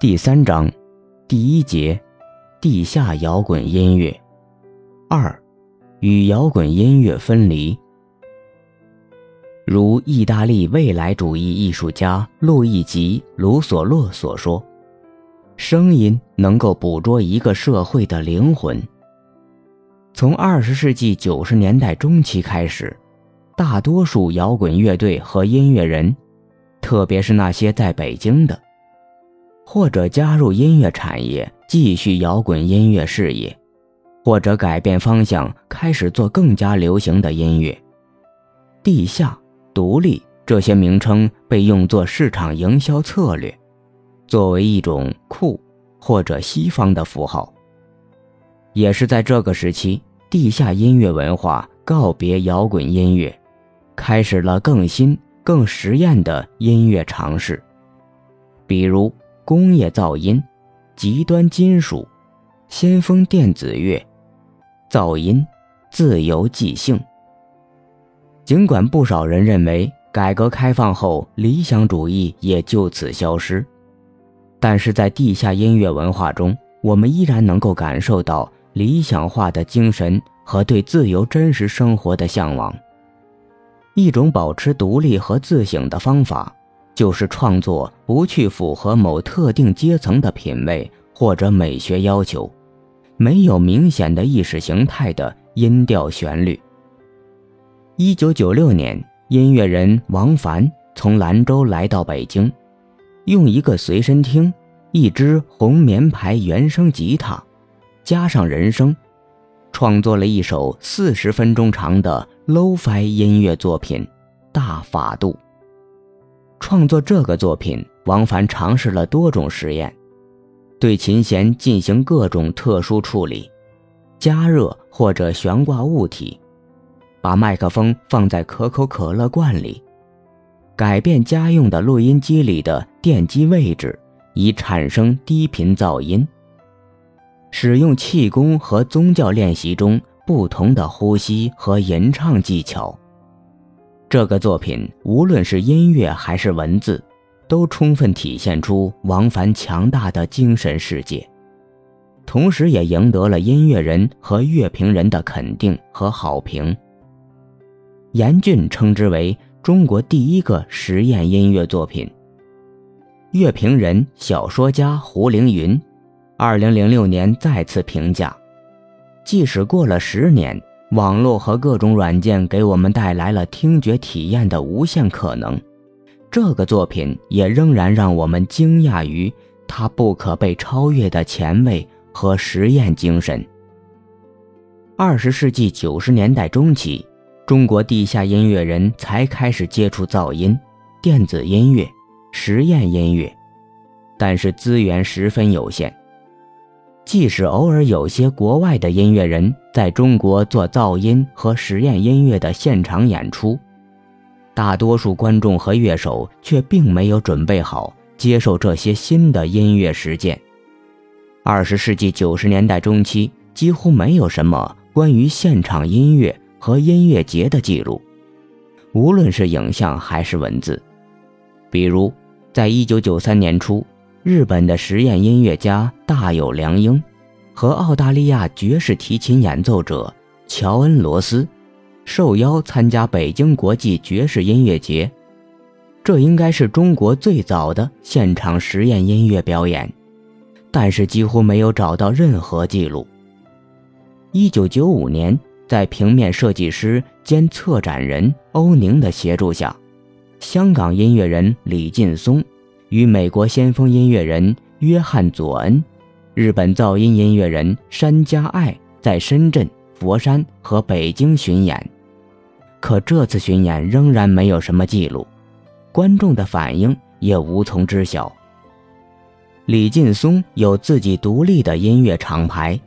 第三章，第一节，地下摇滚音乐。二，与摇滚音乐分离。如意大利未来主义艺术家路易吉·卢索洛所说：“声音能够捕捉一个社会的灵魂。”从二十世纪九十年代中期开始，大多数摇滚乐队和音乐人，特别是那些在北京的。或者加入音乐产业，继续摇滚音乐事业，或者改变方向，开始做更加流行的音乐。地下、独立这些名称被用作市场营销策略，作为一种酷或者西方的符号。也是在这个时期，地下音乐文化告别摇滚音乐，开始了更新、更实验的音乐尝试，比如。工业噪音、极端金属、先锋电子乐、噪音、自由即兴。尽管不少人认为改革开放后理想主义也就此消失，但是在地下音乐文化中，我们依然能够感受到理想化的精神和对自由真实生活的向往，一种保持独立和自省的方法。就是创作不去符合某特定阶层的品味或者美学要求，没有明显的意识形态的音调旋律。一九九六年，音乐人王凡从兰州来到北京，用一个随身听、一支红棉牌原声吉他，加上人声，创作了一首四十分钟长的 Lo-Fi 音乐作品《大法度》。创作这个作品，王凡尝试了多种实验，对琴弦进行各种特殊处理，加热或者悬挂物体，把麦克风放在可口可乐罐里，改变家用的录音机里的电机位置，以产生低频噪音，使用气功和宗教练习中不同的呼吸和吟唱技巧。这个作品无论是音乐还是文字，都充分体现出王凡强大的精神世界，同时也赢得了音乐人和乐评人的肯定和好评。严峻称之为中国第一个实验音乐作品。乐评人、小说家胡凌云，二零零六年再次评价：即使过了十年。网络和各种软件给我们带来了听觉体验的无限可能，这个作品也仍然让我们惊讶于它不可被超越的前卫和实验精神。二十世纪九十年代中期，中国地下音乐人才开始接触噪音、电子音乐、实验音乐，但是资源十分有限。即使偶尔有些国外的音乐人在中国做噪音和实验音乐的现场演出，大多数观众和乐手却并没有准备好接受这些新的音乐实践。二十世纪九十年代中期，几乎没有什么关于现场音乐和音乐节的记录，无论是影像还是文字。比如，在一九九三年初。日本的实验音乐家大有良英，和澳大利亚爵士提琴演奏者乔恩·罗斯，受邀参加北京国际爵士音乐节。这应该是中国最早的现场实验音乐表演，但是几乎没有找到任何记录。一九九五年，在平面设计师兼策展人欧宁的协助下，香港音乐人李劲松。与美国先锋音乐人约翰·佐恩、日本噪音音乐人山加爱在深圳、佛山和北京巡演，可这次巡演仍然没有什么记录，观众的反应也无从知晓。李劲松有自己独立的音乐厂牌，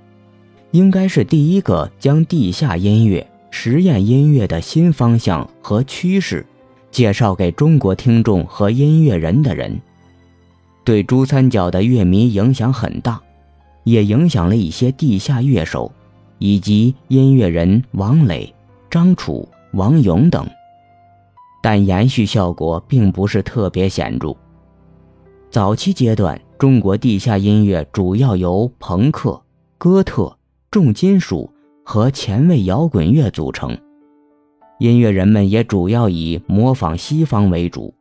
应该是第一个将地下音乐、实验音乐的新方向和趋势介绍给中国听众和音乐人的人。对珠三角的乐迷影响很大，也影响了一些地下乐手，以及音乐人王磊、张楚、王勇等，但延续效果并不是特别显著。早期阶段，中国地下音乐主要由朋克、哥特、重金属和前卫摇滚乐组成，音乐人们也主要以模仿西方为主。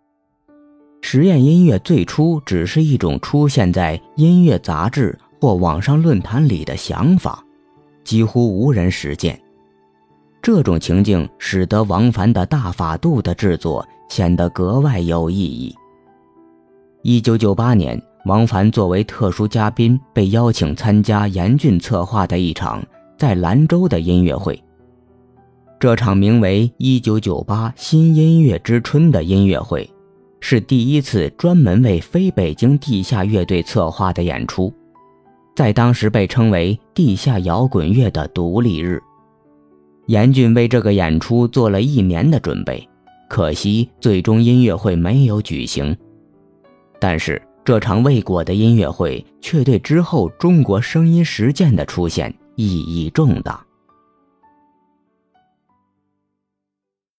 实验音乐最初只是一种出现在音乐杂志或网上论坛里的想法，几乎无人实践。这种情境使得王凡的大法度的制作显得格外有意义。一九九八年。王凡作为特殊嘉宾被邀请参加严峻策划的一场在兰州的音乐会。这场名为《一九九八新音乐之春》的音乐会，是第一次专门为非北京地下乐队策划的演出，在当时被称为地下摇滚乐的独立日。严峻为这个演出做了一年的准备，可惜最终音乐会没有举行。但是。这场未果的音乐会，却对之后中国声音实践的出现意义重大。